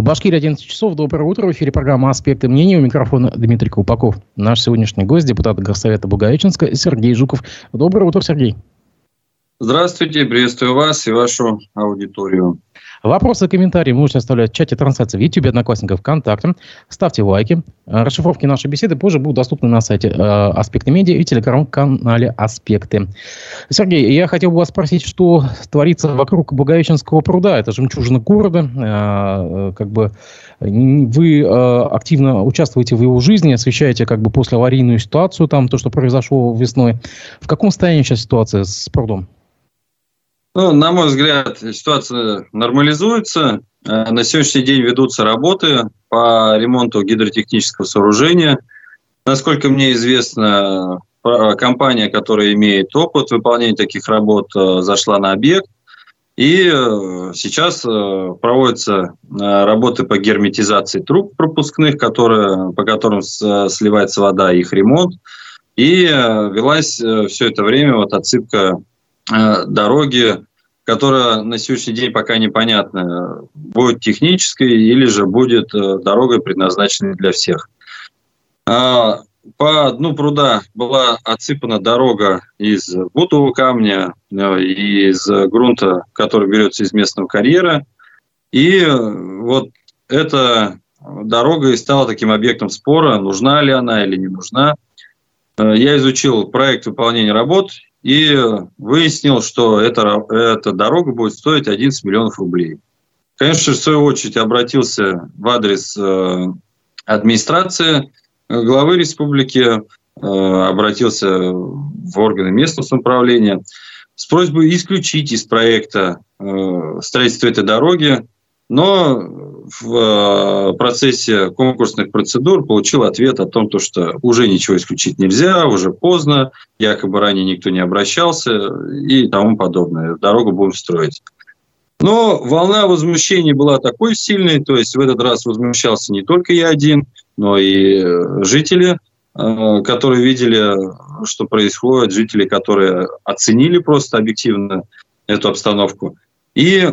В Башкирии 11 часов. Доброе утро. В эфире программа «Аспекты мнений». У микрофона Дмитрий Колпаков. Наш сегодняшний гость, депутат Горсовета Бугаевиченска Сергей Жуков. Доброе утро, Сергей. Здравствуйте, приветствую вас и вашу аудиторию. Вопросы и комментарии можете оставлять в чате трансляции в YouTube, Одноклассников, ВКонтакте. Ставьте лайки. Э, расшифровки нашей беседы позже будут доступны на сайте э, Аспекты Медиа и телеграм-канале Аспекты. Сергей, я хотел бы вас спросить, что творится вокруг Благовещенского пруда. Это жемчужина города. Э, как бы вы активно участвуете в его жизни, освещаете как бы послеаварийную ситуацию, там, то, что произошло весной. В каком состоянии сейчас ситуация с прудом? Ну, на мой взгляд, ситуация нормализуется. Э, на сегодняшний день ведутся работы по ремонту гидротехнического сооружения. Насколько мне известно, компания, которая имеет опыт выполнения таких работ, э, зашла на объект. И э, сейчас проводятся работы по герметизации труб пропускных, которые, по которым сливается вода, их ремонт. И велась все это время вот отсыпка дороги, которая на сегодняшний день пока непонятна, будет технической или же будет э, дорогой, предназначенной для всех. А, по дну пруда была отсыпана дорога из бутового камня, э, из грунта, который берется из местного карьера. И вот эта дорога и стала таким объектом спора, нужна ли она или не нужна. Я изучил проект выполнения работ и выяснил, что эта, эта дорога будет стоить 11 миллионов рублей. Конечно, в свою очередь обратился в адрес э, администрации главы республики, э, обратился в органы местного самоуправления с просьбой исключить из проекта э, строительство этой дороги но в э, процессе конкурсных процедур получил ответ о том, что уже ничего исключить нельзя, уже поздно, якобы ранее никто не обращался и тому подобное. Дорогу будем строить. Но волна возмущений была такой сильной, то есть в этот раз возмущался не только я один, но и э, жители, э, которые видели, что происходит, жители, которые оценили просто объективно эту обстановку. И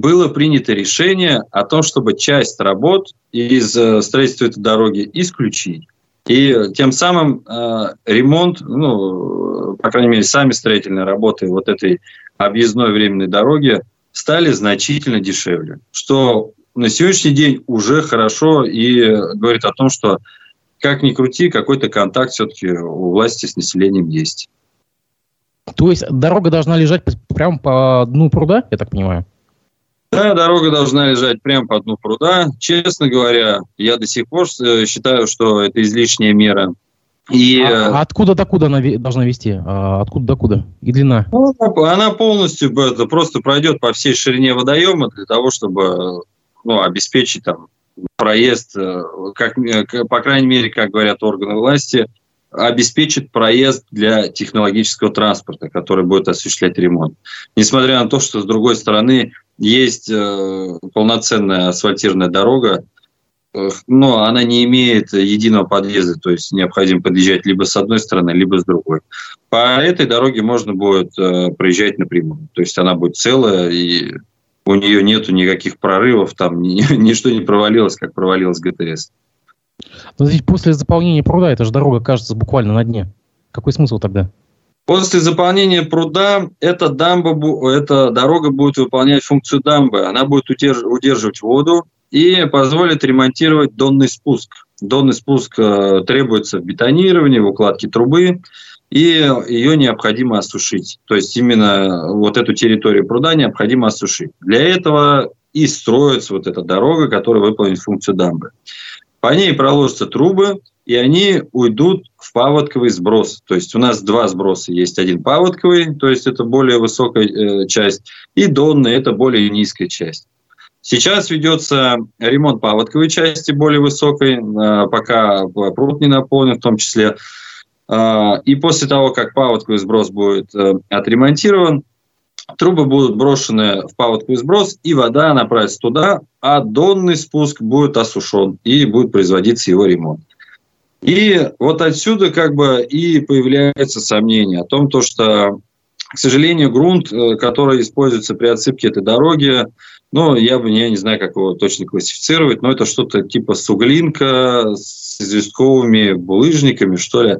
было принято решение о том, чтобы часть работ из э, строительства этой дороги исключить. И тем самым э, ремонт, ну, по крайней мере, сами строительные работы вот этой объездной временной дороги стали значительно дешевле, что на сегодняшний день уже хорошо и говорит о том, что как ни крути, какой-то контакт все-таки у власти с населением есть. То есть дорога должна лежать прямо по дну пруда, я так понимаю? Да, дорога должна лежать прямо по дну пруда. Честно говоря, я до сих пор э, считаю, что это излишняя мера. И... А, а откуда до куда она должна вести? А откуда до куда? И длина? Ну, она полностью просто пройдет по всей ширине водоема для того, чтобы ну, обеспечить там проезд, э, как, по крайней мере, как говорят органы власти, обеспечит проезд для технологического транспорта, который будет осуществлять ремонт. Несмотря на то, что с другой стороны есть э, полноценная асфальтированная дорога, но она не имеет единого подъезда, то есть необходимо подъезжать либо с одной стороны, либо с другой. По этой дороге можно будет э, проезжать напрямую, то есть она будет целая и у нее нету никаких прорывов, там ничто не провалилось, как провалилось ГТС. Но ведь после заполнения пруда эта же дорога кажется буквально на дне. Какой смысл тогда? После заполнения пруда эта, дамба, эта дорога будет выполнять функцию дамбы. Она будет удерживать воду и позволит ремонтировать донный спуск. Донный спуск э, требуется в бетонировании, в укладке трубы, и ее необходимо осушить. То есть именно вот эту территорию пруда необходимо осушить. Для этого и строится вот эта дорога, которая выполнит функцию дамбы. По ней проложатся трубы, и они уйдут в паводковый сброс. То есть у нас два сброса есть. Один паводковый, то есть это более высокая э, часть, и донный, это более низкая часть. Сейчас ведется ремонт паводковой части более высокой, э, пока пруд не наполнен в том числе. Э, и после того, как паводковый сброс будет отремонтирован, трубы будут брошены в паводковый сброс, и вода направится туда, а донный спуск будет осушен, и будет производиться его ремонт. И вот отсюда как бы и появляется сомнение о том, то, что к сожалению, грунт, э, который используется при отсыпке этой дороги, ну, я бы я не знаю, как его точно классифицировать, но это что-то типа суглинка с известковыми булыжниками, что ли.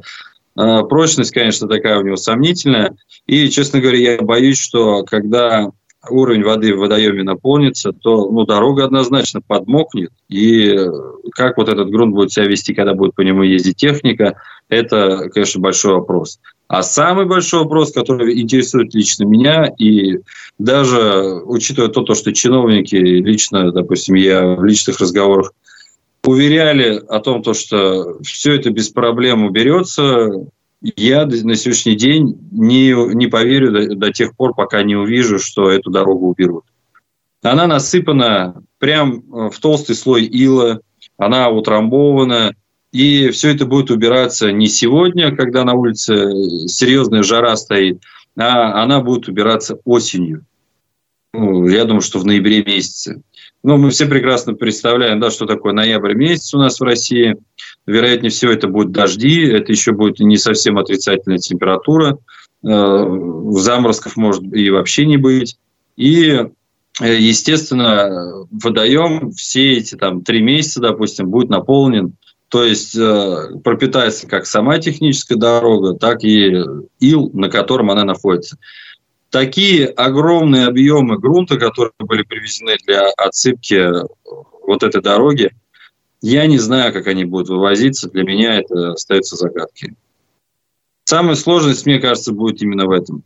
А, прочность, конечно, такая у него сомнительная. И, честно говоря, я боюсь, что когда уровень воды в водоеме наполнится, то ну, дорога однозначно подмокнет. И как вот этот грунт будет себя вести, когда будет по нему ездить техника, это, конечно, большой вопрос. А самый большой вопрос, который интересует лично меня, и даже учитывая то, то что чиновники лично, допустим, я в личных разговорах уверяли о том, то, что все это без проблем уберется, я на сегодняшний день не, не поверю до, до тех пор, пока не увижу, что эту дорогу уберут. Она насыпана прям э, в толстый слой ила, она утрамбована, и все это будет убираться не сегодня, когда на улице серьезная жара стоит, а она будет убираться осенью. Ну, я думаю, что в ноябре месяце. Ну, мы все прекрасно представляем, да, что такое ноябрь месяц у нас в России – Вероятнее всего, это будут дожди, это еще будет не совсем отрицательная температура. Э, заморозков может и вообще не быть. И, э, естественно, водоем все эти там три месяца, допустим, будет наполнен. То есть э, пропитается как сама техническая дорога, так и ил, на котором она находится. Такие огромные объемы грунта, которые были привезены для отсыпки вот этой дороги, я не знаю, как они будут вывозиться. Для меня это остается загадкой. Самая сложность, мне кажется, будет именно в этом.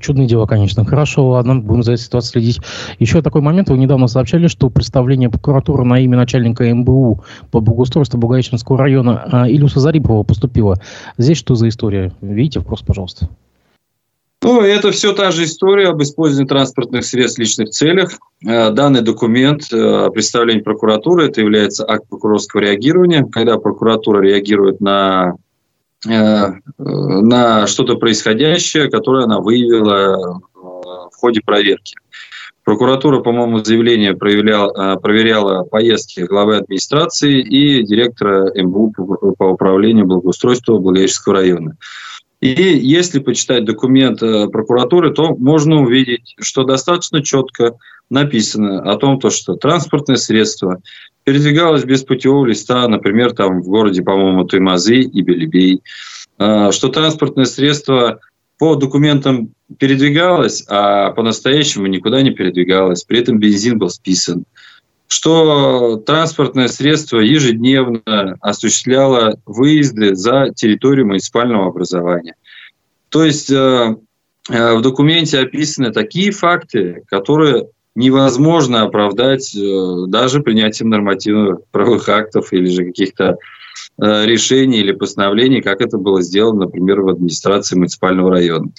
Чудное дело, конечно. Хорошо, ладно, будем за этой ситуацией следить. Еще такой момент. Вы недавно сообщали, что представление прокуратуры на имя начальника МБУ по благоустройству Благовещенского района а, Илюса Зарипова поступило. Здесь что за история? Видите, вопрос, пожалуйста. Ну, это все та же история об использовании транспортных средств в личных целях. Э, данный документ э, представления прокуратуры, это является акт прокурорского реагирования, когда прокуратура реагирует на, э, на что-то происходящее, которое она выявила в ходе проверки. Прокуратура, по-моему, заявление проверяла, проверяла поездки главы администрации и директора МБУ по управлению благоустройства Благовещенского района. И если почитать документ э, прокуратуры, то можно увидеть, что достаточно четко написано о том, то, что транспортное средство передвигалось без путевого листа, например, там в городе, по-моему, Туймазы и Белебей, э, что транспортное средство по документам передвигалось, а по-настоящему никуда не передвигалось. При этом бензин был списан что транспортное средство ежедневно осуществляло выезды за территорию муниципального образования. То есть э, э, в документе описаны такие факты, которые невозможно оправдать э, даже принятием нормативных правовых актов или же каких-то решений или постановлений, как это было сделано, например, в администрации муниципального района.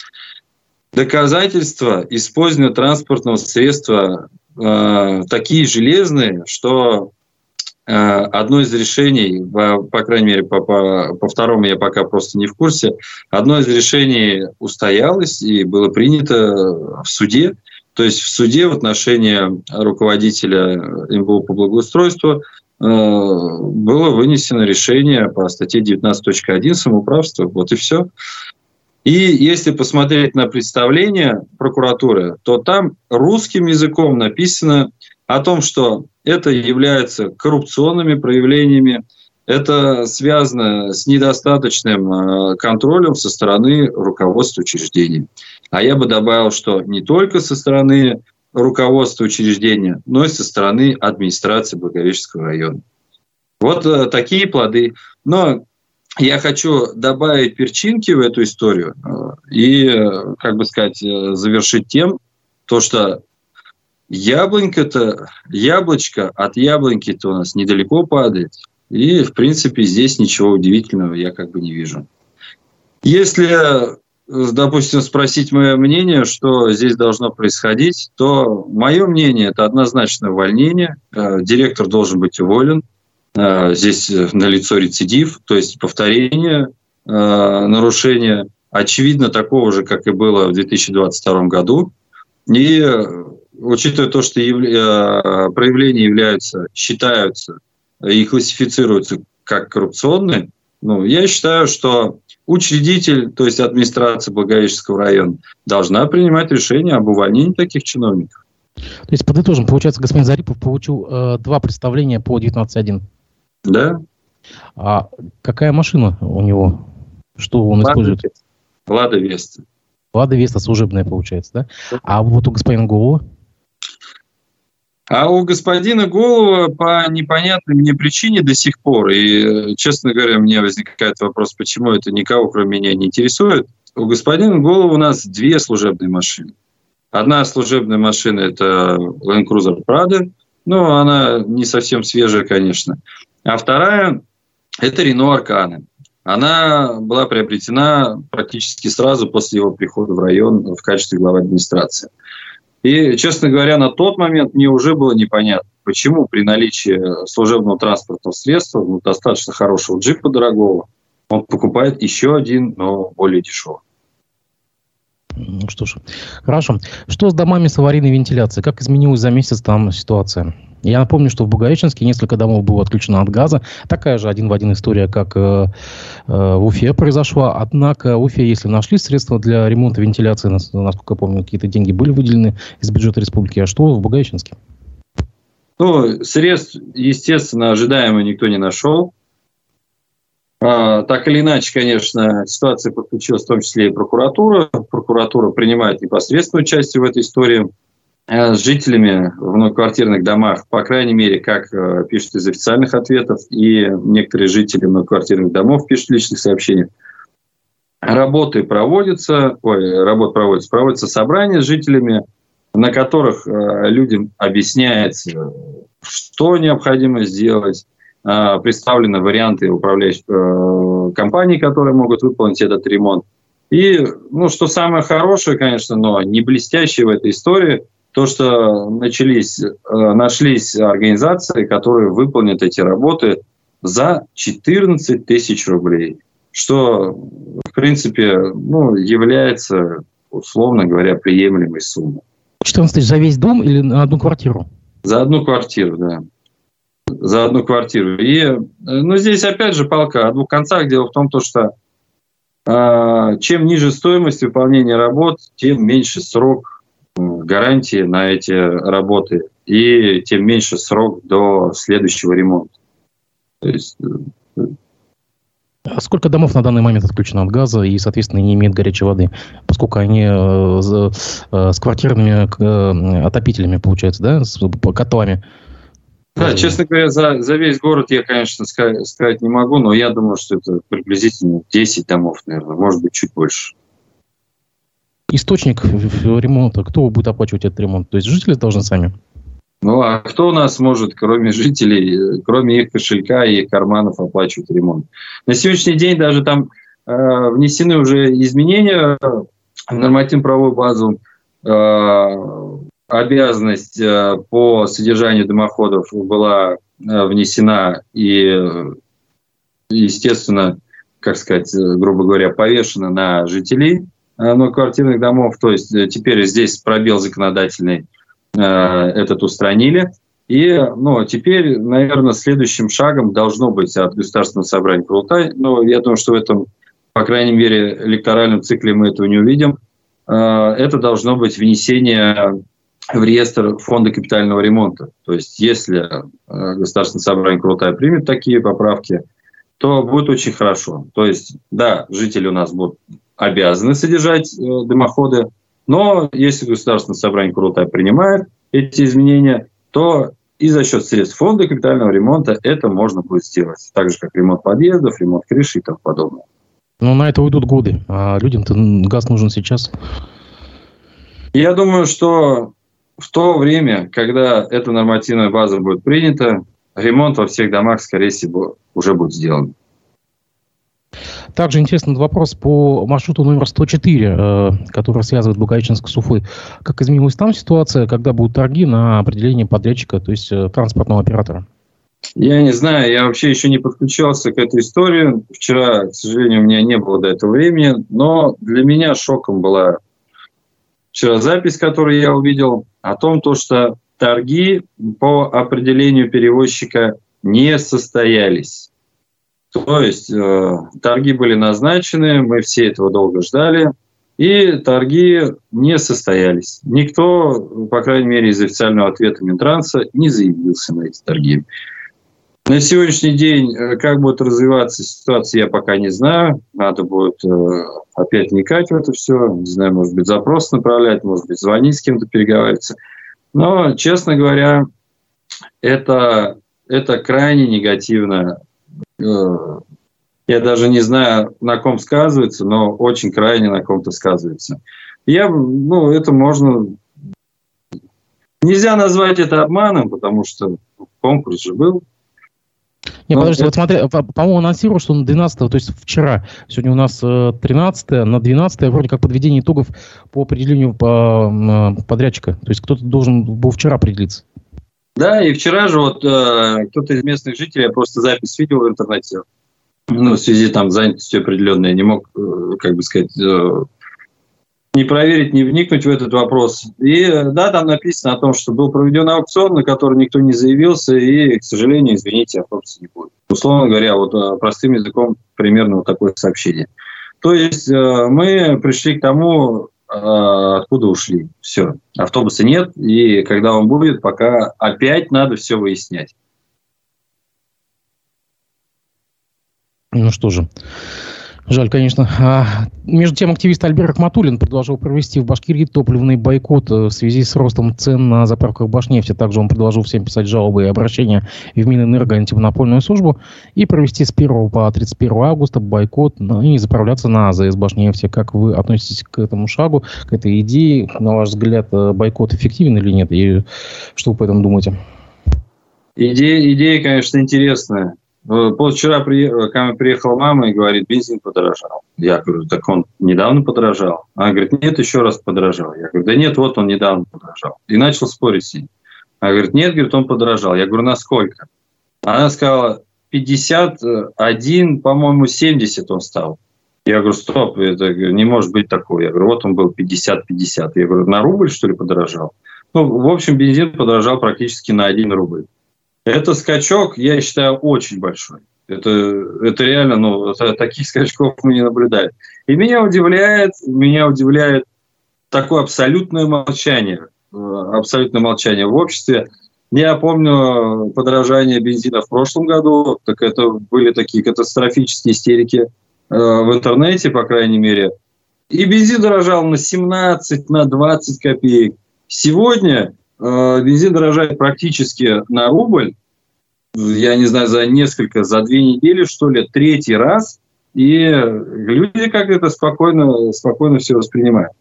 Доказательства использования транспортного средства э, такие железные, что э, одно из решений, по, по крайней мере, по, по, по второму я пока просто не в курсе, одно из решений устоялось и было принято в суде. То есть в суде в отношении руководителя МБУ по благоустройству э, было вынесено решение по статье 19.1 самоуправства. Вот и все. И если посмотреть на представление прокуратуры, то там русским языком написано о том, что это является коррупционными проявлениями, это связано с недостаточным э, контролем со стороны руководства учреждений. А я бы добавил, что не только со стороны руководства учреждения, но и со стороны администрации Благовещенского района. Вот э, такие плоды. Но я хочу добавить перчинки в эту историю э, и, э, как бы сказать, э, завершить тем, то, что яблонька-то, яблочко от яблоньки-то у нас недалеко падает. И, в принципе, здесь ничего удивительного я как бы не вижу. Если, допустим, спросить мое мнение, что здесь должно происходить, то мое мнение – это однозначно увольнение. Директор должен быть уволен – здесь э, налицо рецидив, то есть повторение э, нарушения, очевидно, такого же, как и было в 2022 году. И учитывая то, что проявления являются, считаются и классифицируются как коррупционные, ну, я считаю, что учредитель, то есть администрация Благовещенского района, должна принимать решение об увольнении таких чиновников. То есть, подытожим, получается, господин Зарипов получил э, два представления по 19.1. Да. А какая машина у него? Что он Лада использует? Веста. Лада Веста. Лада Веста служебная, получается, да? А вот у господина Голова? А у господина Голова по непонятной мне причине до сих пор, и, честно говоря, мне возникает вопрос, почему это никого, кроме меня, не интересует. У господина Голова у нас две служебные машины. Одна служебная машина – это Land Cruiser Prado, но она не совсем свежая, конечно. А вторая – это Renault Arcana. Она была приобретена практически сразу после его прихода в район в качестве главы администрации. И, честно говоря, на тот момент мне уже было непонятно, почему при наличии служебного транспортного средства, ну, достаточно хорошего джипа дорогого, он покупает еще один, но более дешевый. Ну что ж, хорошо. Что с домами с аварийной вентиляцией? Как изменилась за месяц там ситуация? Я напомню, что в Благовещенске несколько домов было отключено от газа. Такая же один в один история, как э, э, в Уфе произошла. Однако в Уфе, если нашли средства для ремонта вентиляции, насколько я помню, какие-то деньги были выделены из бюджета республики. А что в Благовещенске? Ну, средств, естественно, ожидаемо никто не нашел. А, так или иначе, конечно, ситуация подключилась в том числе и прокуратура. Прокуратура принимает непосредственное участие в этой истории. Э, с жителями в многоквартирных домах, по крайней мере, как э, пишут из официальных ответов, и некоторые жители многоквартирных домов пишут в личных сообщениях, работы проводятся, ой, работа проводится, проводятся собрания с жителями, на которых э, людям объясняется, что необходимо сделать, представлены варианты управляющих компаний, которые могут выполнить этот ремонт. И, ну, что самое хорошее, конечно, но не блестящее в этой истории – то, что начались, э, нашлись организации, которые выполнят эти работы за 14 тысяч рублей, что, в принципе, ну, является, условно говоря, приемлемой суммой. 14 тысяч за весь дом или на одну квартиру? За одну квартиру, да. За одну квартиру. И, э, ну, здесь опять же палка о двух концах. Дело в том, то, что э, чем ниже стоимость выполнения работ, тем меньше срок гарантии на эти работы, и тем меньше срок до следующего ремонта. То есть э, а сколько домов на данный момент отключено от газа и, соответственно, не имеют горячей воды, поскольку они э, э, с квартирными э, отопителями, получается, да, с котлами? Да, честно говоря, за, за весь город я, конечно, сказать, сказать не могу, но я думаю, что это приблизительно 10 домов, наверное, может быть, чуть больше источник ремонта, кто будет оплачивать этот ремонт? То есть жители должны сами? Ну, а кто у нас может, кроме жителей, кроме их кошелька и их карманов, оплачивать ремонт? На сегодняшний день даже там э, внесены уже изменения в нормативно-правовую базу. Э, обязанность э, по содержанию дымоходов была э, внесена и, естественно, как сказать, грубо говоря, повешена на жителей Э, многоквартирных домов. То есть э, теперь здесь пробел законодательный э, этот устранили. И ну, теперь, наверное, следующим шагом должно быть от Государственного собрания Крултай. Но я думаю, что в этом, по крайней мере, электоральном цикле мы этого не увидим. Это должно быть внесение в реестр фонда капитального ремонта. То есть если Государственное собрание Крултай примет такие поправки, то будет очень хорошо. То есть, да, жители у нас будут обязаны содержать э, дымоходы, но если государственное собрание Курултай принимает эти изменения, то и за счет средств фонда капитального ремонта это можно будет сделать. Так же, как ремонт подъездов, ремонт крыши и тому подобное. Но на это уйдут годы, а людям-то газ нужен сейчас. Я думаю, что в то время, когда эта нормативная база будет принята, ремонт во всех домах, скорее всего, уже будет сделан. Также интересный вопрос по маршруту номер 104, э, который связывает Благовещенск с Уфой. Как изменилась там ситуация, когда будут торги на определение подрядчика, то есть э, транспортного оператора? Я не знаю, я вообще еще не подключался к этой истории. Вчера, к сожалению, у меня не было до этого времени, но для меня шоком была вчера запись, которую я увидел, о том, то, что торги по определению перевозчика не состоялись. То есть э, торги были назначены, мы все этого долго ждали, и торги не состоялись. Никто, по крайней мере, из официального ответа Минтранса не заявился на эти торги. На сегодняшний день, э, как будет развиваться ситуация, я пока не знаю. Надо будет э, опять вникать в это все. Не знаю, может быть, запрос направлять, может быть, звонить с кем-то, переговариваться. Но, честно говоря, это, это крайне негативно. Э, я даже не знаю, на ком сказывается, но очень крайне на ком-то сказывается. Я, ну, это можно... Нельзя назвать это обманом, потому что конкурс же был, не, подожди, вот смотри, по-моему, анонсировал, что на 12 то есть вчера, сегодня у нас 13 э, на 12 вроде как подведение итогов по определению по, подрядчика. То есть кто-то должен был вчера определиться. Да, и вчера же вот э, кто-то из местных жителей, просто запись видел в интернете, ну, в связи там занятостью определенной, не мог, э, как бы сказать, э, не проверить, не вникнуть в этот вопрос. И да, там написано о том, что был проведен аукцион, на который никто не заявился, и, к сожалению, извините, автобуса не будет. Условно говоря, вот э, простым языком примерно вот такое сообщение. То есть э, мы пришли к тому, э, откуда ушли. Все, автобуса нет, и когда он будет, пока опять надо все выяснять. Ну что же, Жаль, конечно. А, между тем, активист Альберт Ахматуллин предложил провести в Башкирии топливный бойкот э, в связи с ростом цен на заправках Башнефти. Также он предложил всем писать жалобы и обращения в Минэнерго антимонопольную службу и провести с 1 по 31 августа бойкот ну, и заправляться на АЗС Башнефти. Как вы относитесь к этому шагу, к этой идее? На ваш взгляд, э, бойкот эффективен или нет? И что вы по этому думаете? Идея, идея конечно, интересная. Э, Позавчера э, ко мне приехала мама и говорит, бензин подорожал. Я говорю, так он недавно подорожал. Она говорит, нет, еще раз подорожал. Я говорю, да нет, вот он недавно подорожал. И начал спорить с ней. Она говорит, нет, говорит, он подорожал. Я говорю, насколько? Она сказала, 51, по-моему, 70 он стал. Я говорю, стоп, это не может быть такое. Я говорю, вот он был 50-50. Я говорю, на рубль, что ли, подорожал? Ну, в общем, бензин подорожал практически на 1 рубль. Это скачок, я считаю, очень большой. Это, это реально, ну, таких скачков мы не наблюдали. И меня удивляет, меня удивляет такое абсолютное молчание, э, абсолютное молчание в обществе. Я помню подорожание бензина в прошлом году, так это были такие катастрофические истерики э, в интернете, по крайней мере. И бензин дорожал на 17, на 20 копеек. Сегодня Э, бензин дорожает практически на рубль, я не знаю, за несколько, за две недели, что ли, третий раз, и люди как это спокойно, спокойно все воспринимают.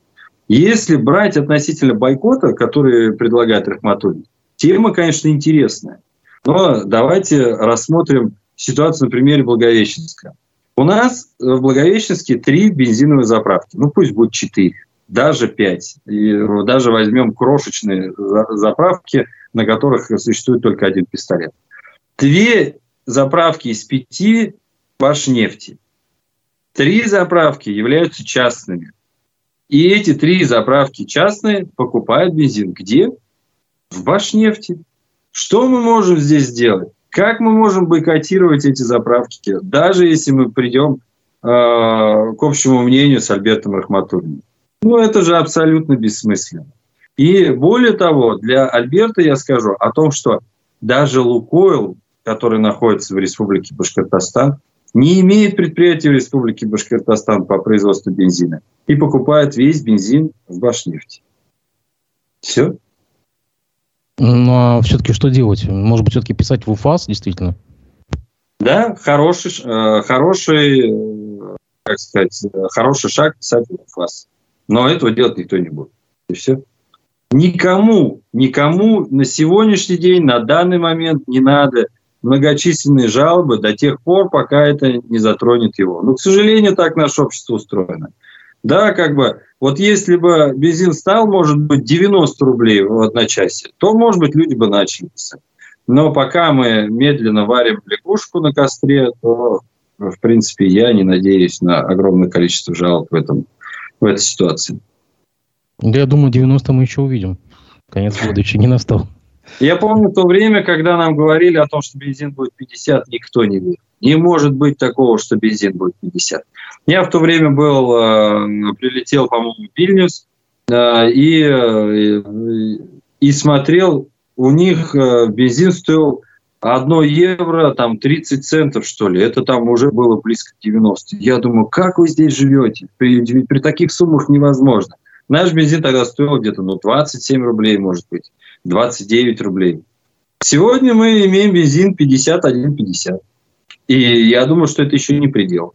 Если брать относительно бойкота, который предлагает Рахматуллин, тема, конечно, интересная. Но давайте рассмотрим ситуацию на примере Благовещенска. У нас в Благовещенске три бензиновые заправки. Ну, пусть будет четыре даже 5. И даже возьмем крошечные заправки, на которых существует только один пистолет. Две заправки из пяти Башнефти. Три заправки являются частными. И эти три заправки частные покупают бензин. Где? В Башнефти. Что мы можем здесь сделать? Как мы можем бойкотировать эти заправки, даже если мы придем э, к общему мнению с Альбертом Рахматуллиным? Ну, это же абсолютно бессмысленно. И более того, для Альберта я скажу о том, что даже Лукойл, который находится в Республике Башкортостан, не имеет предприятия в Республике Башкортостан по производству бензина и покупает весь бензин в Башнефти. Все. Ну, а все-таки что делать? Может быть, все-таки писать в УФАС, действительно? Да, хороший, э, хороший, э, как сказать, э, хороший шаг писать в УФАС. Но этого делать никто не будет. И все. Никому, никому на сегодняшний день, на данный момент не надо многочисленные жалобы до тех пор, пока это не затронет его. Но, к сожалению, так наше общество устроено. Да, как бы, вот если бы бензин стал, может быть, 90 рублей в одночасье, то, может быть, люди бы начали писать. Но пока мы медленно варим лягушку на костре, то, в принципе, я не надеюсь на огромное количество жалоб в этом в этой ситуации. Да, я думаю, 90 мы еще увидим. Конец года еще не настал. Я помню то время, когда нам говорили о том, что бензин будет 50, никто не верил. Не может быть такого, что бензин будет 50. Я в то время был, прилетел, по-моему, в Вильнюс, и, и смотрел, у них бензин стоил 1 евро, там 30 центов, что ли. Это там уже было близко к 90. Я думаю, как вы здесь живете? При, при таких суммах невозможно. Наш бензин тогда стоил где-то ну, 27 рублей, может быть, 29 рублей. Сегодня мы имеем бензин 51,50. И я думаю, что это еще не предел.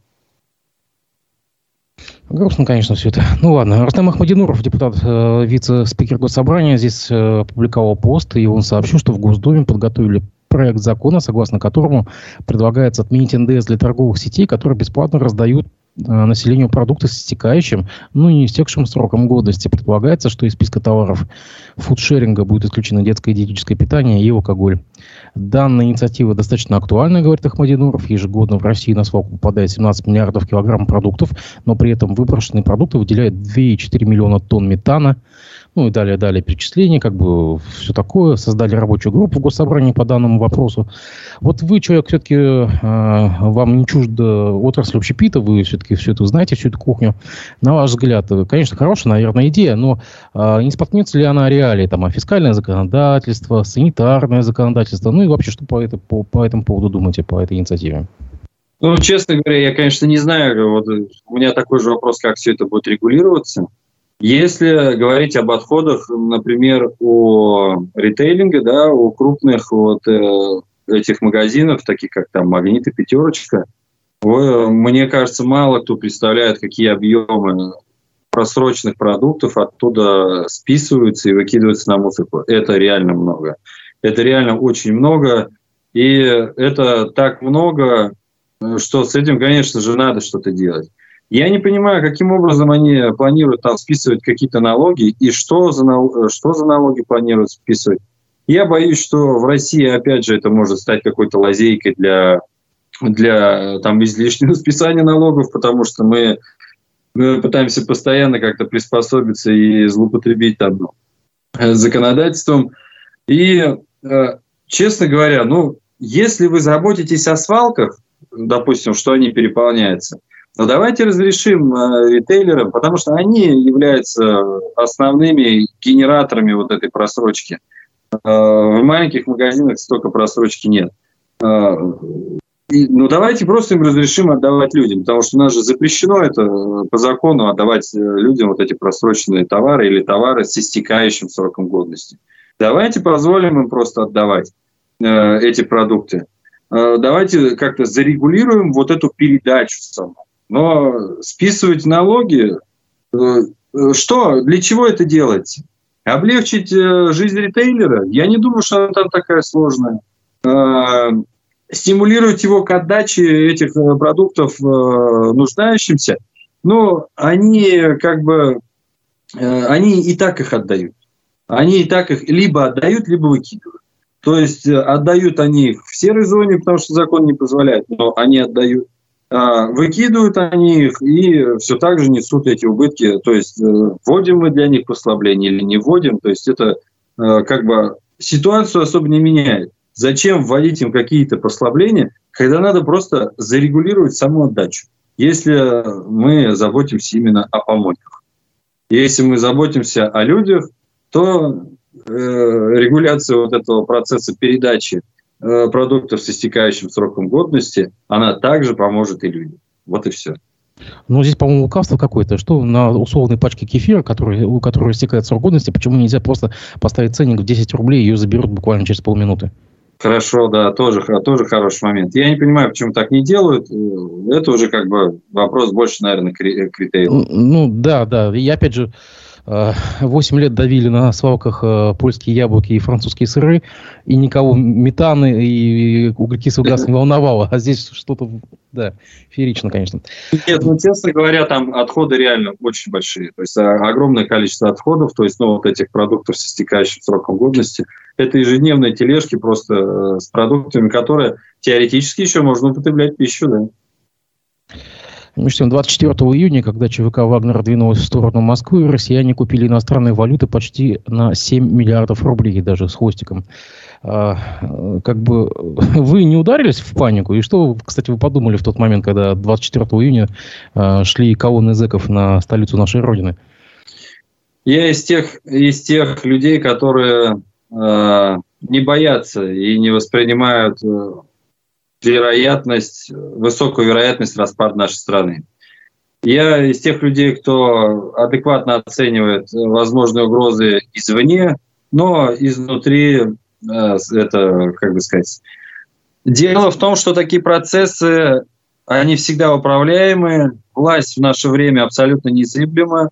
Грустно, конечно, все это. Ну ладно. Рустам Ахмадинуров, депутат, э, вице-спикер Госсобрания, здесь э, опубликовал пост, и он сообщил, что в Госдуме подготовили проект закона, согласно которому предлагается отменить НДС для торговых сетей, которые бесплатно раздают э, населению продукты с истекающим, ну не истекшим сроком годности. Предполагается, что из списка товаров фудшеринга будет исключено детское и диетическое питание и алкоголь. Данная инициатива достаточно актуальна, говорит Ахмадинуров. Ежегодно в России на свалку попадает 17 миллиардов килограмм продуктов, но при этом выброшенные продукты выделяют 2,4 миллиона тонн метана – ну и далее, далее перечисления, как бы все такое. Создали рабочую группу в Госсобрании по данному вопросу. Вот вы, человек, все-таки э, вам не чужда отрасль общепита, вы все-таки все это знаете, всю эту кухню. На ваш взгляд, конечно, хорошая, наверное, идея, но э, не споткнется ли она реалии, там, а фискальное законодательство, санитарное законодательство, ну и вообще, что по, это, по, по этому поводу думаете, по этой инициативе? Ну, честно говоря, я, конечно, не знаю. Вот у меня такой же вопрос, как все это будет регулироваться. Если говорить об отходах, например, о ритейлинге, да, о крупных вот э, этих магазинах, таких как там Магнит и Пятерочка, мне кажется, мало кто представляет, какие объемы просроченных продуктов оттуда списываются и выкидываются на мусорку. Это реально много. Это реально очень много. И это так много, что с этим, конечно же, надо что-то делать. Я не понимаю, каким образом они планируют там списывать какие-то налоги и что за, что за налоги планируют списывать. Я боюсь, что в России, опять же, это может стать какой-то лазейкой для, для там, излишнего списания налогов, потому что мы, пытаемся постоянно как-то приспособиться и злоупотребить там, ну, законодательством. И, э, честно говоря, ну, если вы заботитесь о свалках, допустим, что они переполняются – но давайте разрешим э, ритейлерам, потому что они являются основными генераторами вот этой просрочки. Э, в маленьких магазинах столько просрочки нет. Э, и, ну, давайте просто им разрешим отдавать людям, потому что у нас же запрещено это по закону отдавать людям вот эти просроченные товары или товары с истекающим сроком годности. Давайте позволим им просто отдавать э, эти продукты. Э, давайте как-то зарегулируем вот эту передачу саму. Но списывать налоги, э, э, что, для чего это делать? Облегчить э, жизнь ритейлера? Я не думаю, что она там такая сложная. Стимулировать его к отдаче этих продуктов нуждающимся, но они как бы, они и так их отдают. Они и так их либо отдают, либо выкидывают. То есть отдают они их в серой зоне, потому что закон не позволяет, но они отдают. А, выкидывают они их и все так же несут эти убытки. То есть э, вводим мы для них послабление или не вводим. То есть это э, как бы ситуацию особо не меняет. Зачем вводить им какие-то послабления, когда надо просто зарегулировать саму отдачу, если мы заботимся именно о помойках. Если мы заботимся о людях, то э, регуляция вот этого процесса передачи продуктов с истекающим сроком годности, она также поможет и людям. Вот и все. Ну, здесь, по-моему, лукавство какое-то. Что на условной пачке кефира, который, у которой истекает срок годности, почему нельзя просто поставить ценник в 10 рублей, и ее заберут буквально через полминуты? Хорошо, да, тоже, тоже хороший момент. Я не понимаю, почему так не делают. Э, это уже как бы вопрос больше, наверное, к ритейлу. Ну, да, да. И опять же, 8 лет давили на свалках э, польские яблоки и французские сыры, и никого метаны и углекислый газ не волновало. А здесь что-то, да, феерично, конечно. Нет, ну, честно говоря, там отходы реально очень большие. То есть а, огромное количество отходов, то есть, ну, вот этих продуктов с истекающим сроком годности. Это ежедневные тележки просто э, с продуктами, которые теоретически еще можно употреблять пищу, да. Между тем, 24 июня, когда ЧВК «Вагнер» двинулась в сторону Москвы, россияне купили иностранные валюты почти на 7 миллиардов рублей, даже с хвостиком. как бы вы не ударились в панику? И что, кстати, вы подумали в тот момент, когда 24 июня шли колонны зэков на столицу нашей Родины? Я из тех, из тех людей, которые э, не боятся и не воспринимают э, вероятность, высокую вероятность распада нашей страны. Я из тех людей, кто адекватно оценивает возможные угрозы извне, но изнутри э, это, как бы сказать, дело в том, что такие процессы, они всегда управляемые, власть в наше время абсолютно незыблема,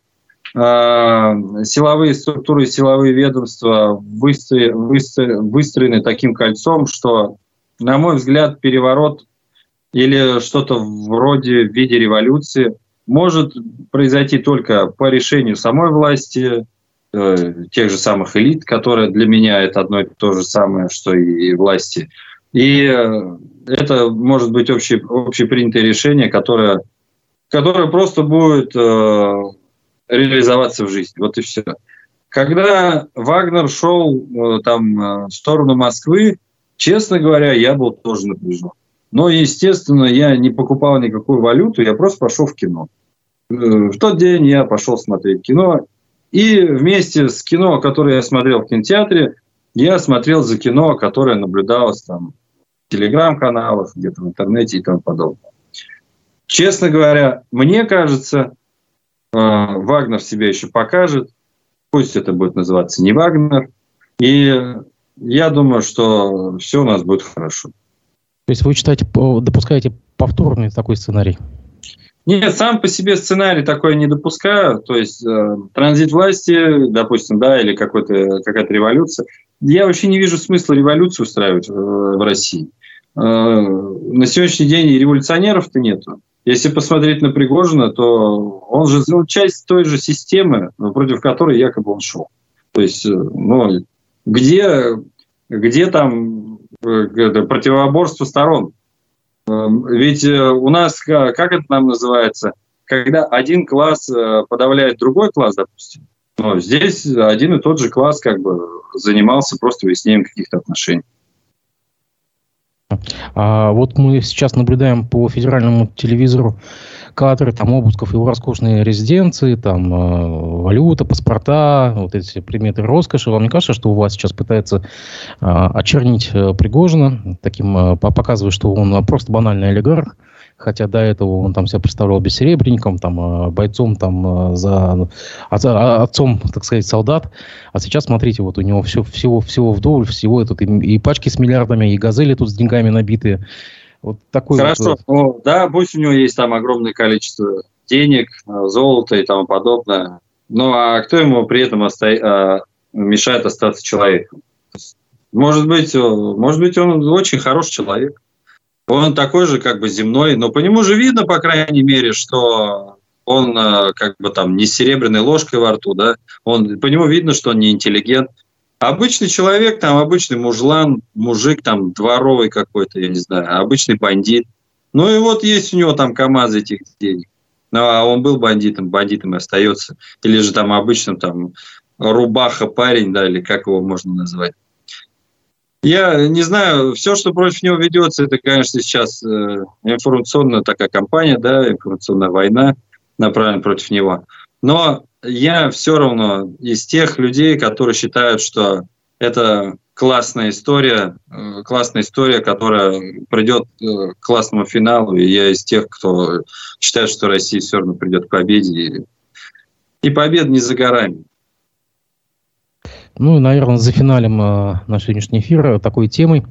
а, силовые структуры, силовые ведомства выстроены таким кольцом, что, на мой взгляд, переворот или что-то вроде в виде революции может произойти только по решению самой власти, э, тех же самых элит, которые для меня это одно и то же самое, что и власти. И э, это может быть общее, общепринятое решение, которое, которое просто будет э, реализоваться в жизни. Вот и все. Когда Вагнер шел э, там э, в сторону Москвы, честно говоря, я был тоже напряжен. Но, естественно, я не покупал никакую валюту, я просто пошел в кино. Э, в тот день я пошел смотреть кино. И вместе с кино, которое я смотрел в кинотеатре, я смотрел за кино, которое наблюдалось там в телеграм-каналах, где-то в интернете и тому подобное. Честно говоря, мне кажется, а, Вагнер себя еще покажет. Пусть это будет называться не Вагнер. И я думаю, что все у нас будет хорошо. То есть вы считаете, допускаете повторный такой сценарий? Нет, сам по себе сценарий такой не допускаю. То есть э, транзит власти, допустим, да, или какой-то, какая-то революция. Я вообще не вижу смысла революцию устраивать в, в России. Э, на сегодняшний день революционеров-то нету. Если посмотреть на Пригожина, то он же ну, часть той же системы, против которой якобы он шел. То есть, э, ну, где, где там э, противоборство сторон? Эм, ведь э, у нас, как это нам называется, когда один класс подавляет другой класс, допустим, но здесь один и тот же класс как бы занимался просто выяснением каких-то отношений. А вот мы сейчас наблюдаем по федеральному телевизору кадры там обысков его роскошной резиденции, там э, валюта, паспорта, вот эти предметы роскоши. Вам не кажется, что у вас сейчас пытается э, очернить э, Пригожина, таким э, показывая, что он просто банальный олигарх? Хотя до этого он там себя представлял бессеребренником, там, э, бойцом, там, э, за, а, отцом, так сказать, солдат. А сейчас, смотрите, вот у него все, всего, всего вдоволь, всего тут и, и пачки с миллиардами, и газели тут с деньгами набитые. Вот такой Хорошо, вот... ну, да, пусть у него есть там огромное количество денег, э, золота и тому подобное. Ну, а кто ему при этом оста... мешает остаться человеком? Может быть, может быть, он очень хороший человек. Он такой же как бы земной, но по нему же видно, по крайней мере, что он э, как бы там не с серебряной ложкой во рту, да, он, по нему видно, что он не интеллигент. Обычный человек, там, обычный мужлан, мужик, там, дворовый какой-то, я не знаю, обычный бандит. Ну и вот есть у него там КАМАЗ этих денег. Ну, а он был бандитом, бандитом и остается. Или же там обычным там рубаха парень, да, или как его можно назвать. Я не знаю, все, что против него ведется, это, конечно, сейчас э, информационная такая кампания, да, информационная война направлена против него. Но я все равно из тех людей, которые считают, что это классная история, э, классная история, которая придет э, к классному финалу. И я из тех, кто считает, что Россия все равно придет к победе. И победа не за горами. Ну и, наверное, за финалем э, наш сегодняшний эфир такой темой.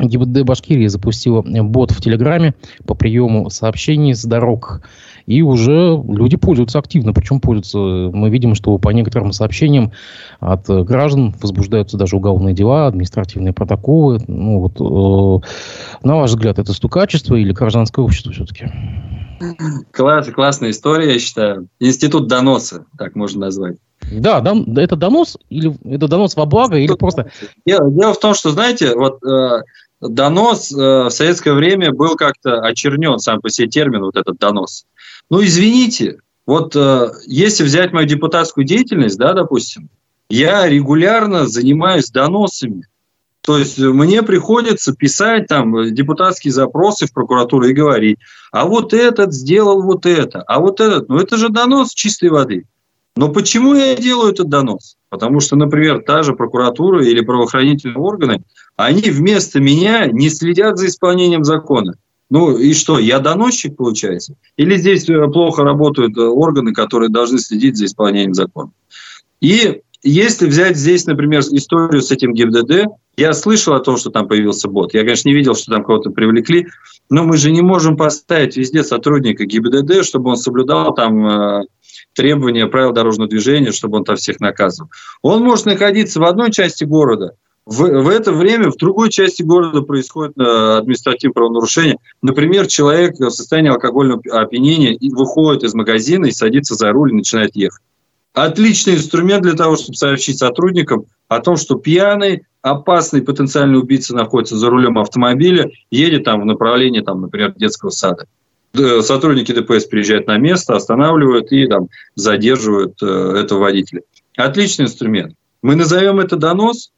ГИБДД Башкирии запустила бот в Телеграме по приему сообщений с дорог. И уже люди пользуются активно. Причем пользуются, мы видим, что по некоторым сообщениям от граждан возбуждаются даже уголовные дела, административные протоколы. Ну, вот, э, на ваш взгляд, это стукачество или гражданское общество все-таки? Класс, классная история, я считаю. Институт доноса, так можно назвать. Да, дон, это донос или это донос во благо или просто... Дело, дело в том, что, знаете, вот э, донос э, в советское время был как-то очернен сам по себе термин, вот этот донос. Ну, извините, вот э, если взять мою депутатскую деятельность, да, допустим, я регулярно занимаюсь доносами. То есть мне приходится писать там депутатские запросы в прокуратуру и говорить, а вот этот сделал вот это, а вот этот, ну это же донос чистой воды. Но почему я делаю этот донос? Потому что, например, та же прокуратура или правоохранительные органы, они вместо меня не следят за исполнением закона. Ну и что, я доносчик, получается? Или здесь э, плохо работают э, органы, которые должны следить за исполнением закона? И если взять здесь, например, историю с этим ГИБДД, я слышал о том, что там появился бот. Я, конечно, не видел, что там кого-то привлекли, но мы же не можем поставить везде сотрудника ГИБДД, чтобы он соблюдал там э, требования правил дорожного движения, чтобы он там всех наказывал. Он может находиться в одной части города, в, в это время в другой части города происходит э, административное правонарушение. Например, человек в состоянии алкогольного опьянения выходит из магазина и садится за руль и начинает ехать. Отличный инструмент для того, чтобы сообщить сотрудникам о том, что пьяный, опасный потенциальный убийца находится за рулем автомобиля, едет там в направлении, там, например, детского сада. Сотрудники ДПС приезжают на место, останавливают и там, задерживают э, этого водителя. Отличный инструмент. Мы назовем это донос,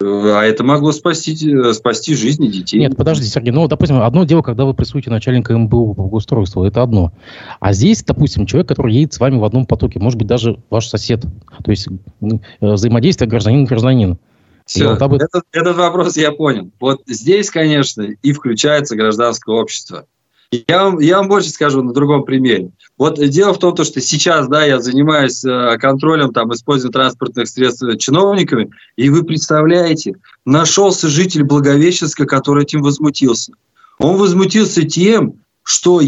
а это могло спасти, э, спасти жизни детей. Нет, подождите, Сергей. Ну, допустим, одно дело, когда вы прессуете начальника МБУ по благоустройству, это одно. А здесь, допустим, человек, который едет с вами в одном потоке, может быть, даже ваш сосед. То есть э, взаимодействие гражданин-гражданин. Все, вот об... этот, этот вопрос я понял. Вот здесь, конечно, и включается гражданское общество. Я вам, я вам больше скажу на другом примере. Вот дело в том, что сейчас да, я занимаюсь э, контролем там, использования транспортных средств чиновниками, и вы представляете, нашелся житель Благовещенска, который этим возмутился. Он возмутился тем, что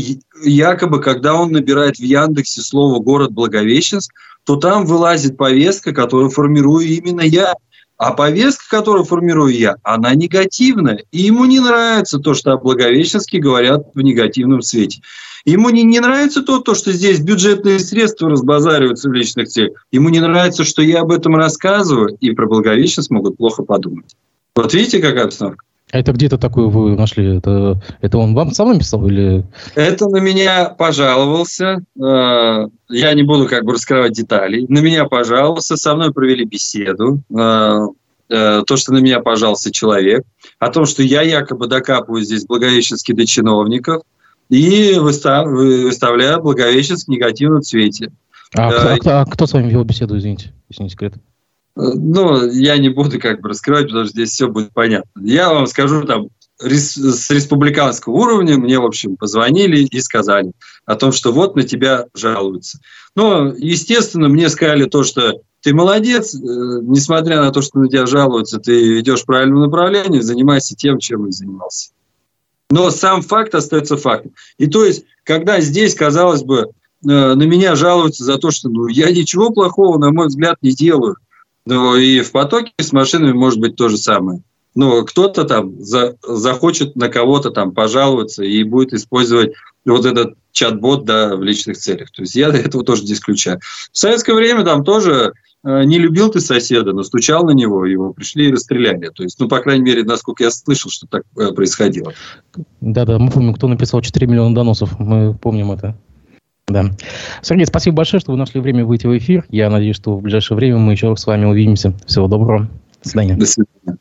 якобы, когда он набирает в Яндексе слово «город Благовещенск», то там вылазит повестка, которую формирую именно я – а повестка, которую формирую я, она негативная. И ему не нравится то, что о Благовещенске говорят в негативном свете. Ему не, не нравится то, то, что здесь бюджетные средства разбазариваются в личных целях. Ему не нравится, что я об этом рассказываю, и про Благовещенск могут плохо подумать. Вот видите, какая обстановка? Это где-то такое вы нашли? Это, это он вам сам написал или? Это на меня пожаловался. Э, я не буду как бы раскрывать деталей. На меня пожаловался, со мной провели беседу. Э, э, то, что на меня пожаловался человек, о том, что я якобы докапываю здесь Благовещенский до чиновников и выставляю Благовещенск в негативном цвете. А, а, а кто с вами вел беседу, извините, если не секрет? Ну, я не буду как бы раскрывать, потому что здесь все будет понятно. Я вам скажу там с республиканского уровня мне, в общем, позвонили и сказали о том, что вот на тебя жалуются. Но, естественно, мне сказали то, что ты молодец, э, несмотря на то, что на тебя жалуются, ты идешь в правильном направлении, занимайся тем, чем и занимался. Но сам факт остается фактом. И то есть, когда здесь, казалось бы, э, на меня жалуются за то, что ну, я ничего плохого, на мой взгляд, не делаю – ну и в потоке с машинами может быть то же самое. Ну, кто-то там за, захочет на кого-то там пожаловаться и будет использовать вот этот чат-бот да, в личных целях. То есть я этого тоже не исключаю. В советское время там тоже э, не любил ты соседа, но стучал на него, его пришли и расстреляли. То есть, ну, по крайней мере, насколько я слышал, что так э, происходило. Да-да, мы помним, кто написал 4 миллиона доносов, мы помним это. Да. Сергей, спасибо большое, что вы нашли время выйти в эфир. Я надеюсь, что в ближайшее время мы еще с вами увидимся. Всего доброго. До свидания. До свидания.